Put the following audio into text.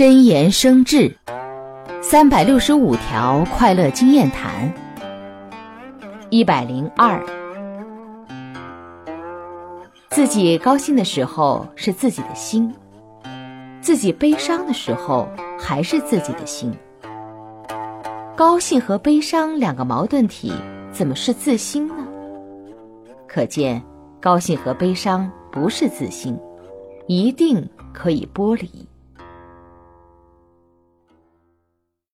真言生智。三百六十五条快乐经验谈。一百零二。自己高兴的时候是自己的心。自己悲伤的时候还是自己的心。高兴和悲伤两个矛盾体怎么是自心呢？可见高兴和悲伤不是自心一定可以剥离。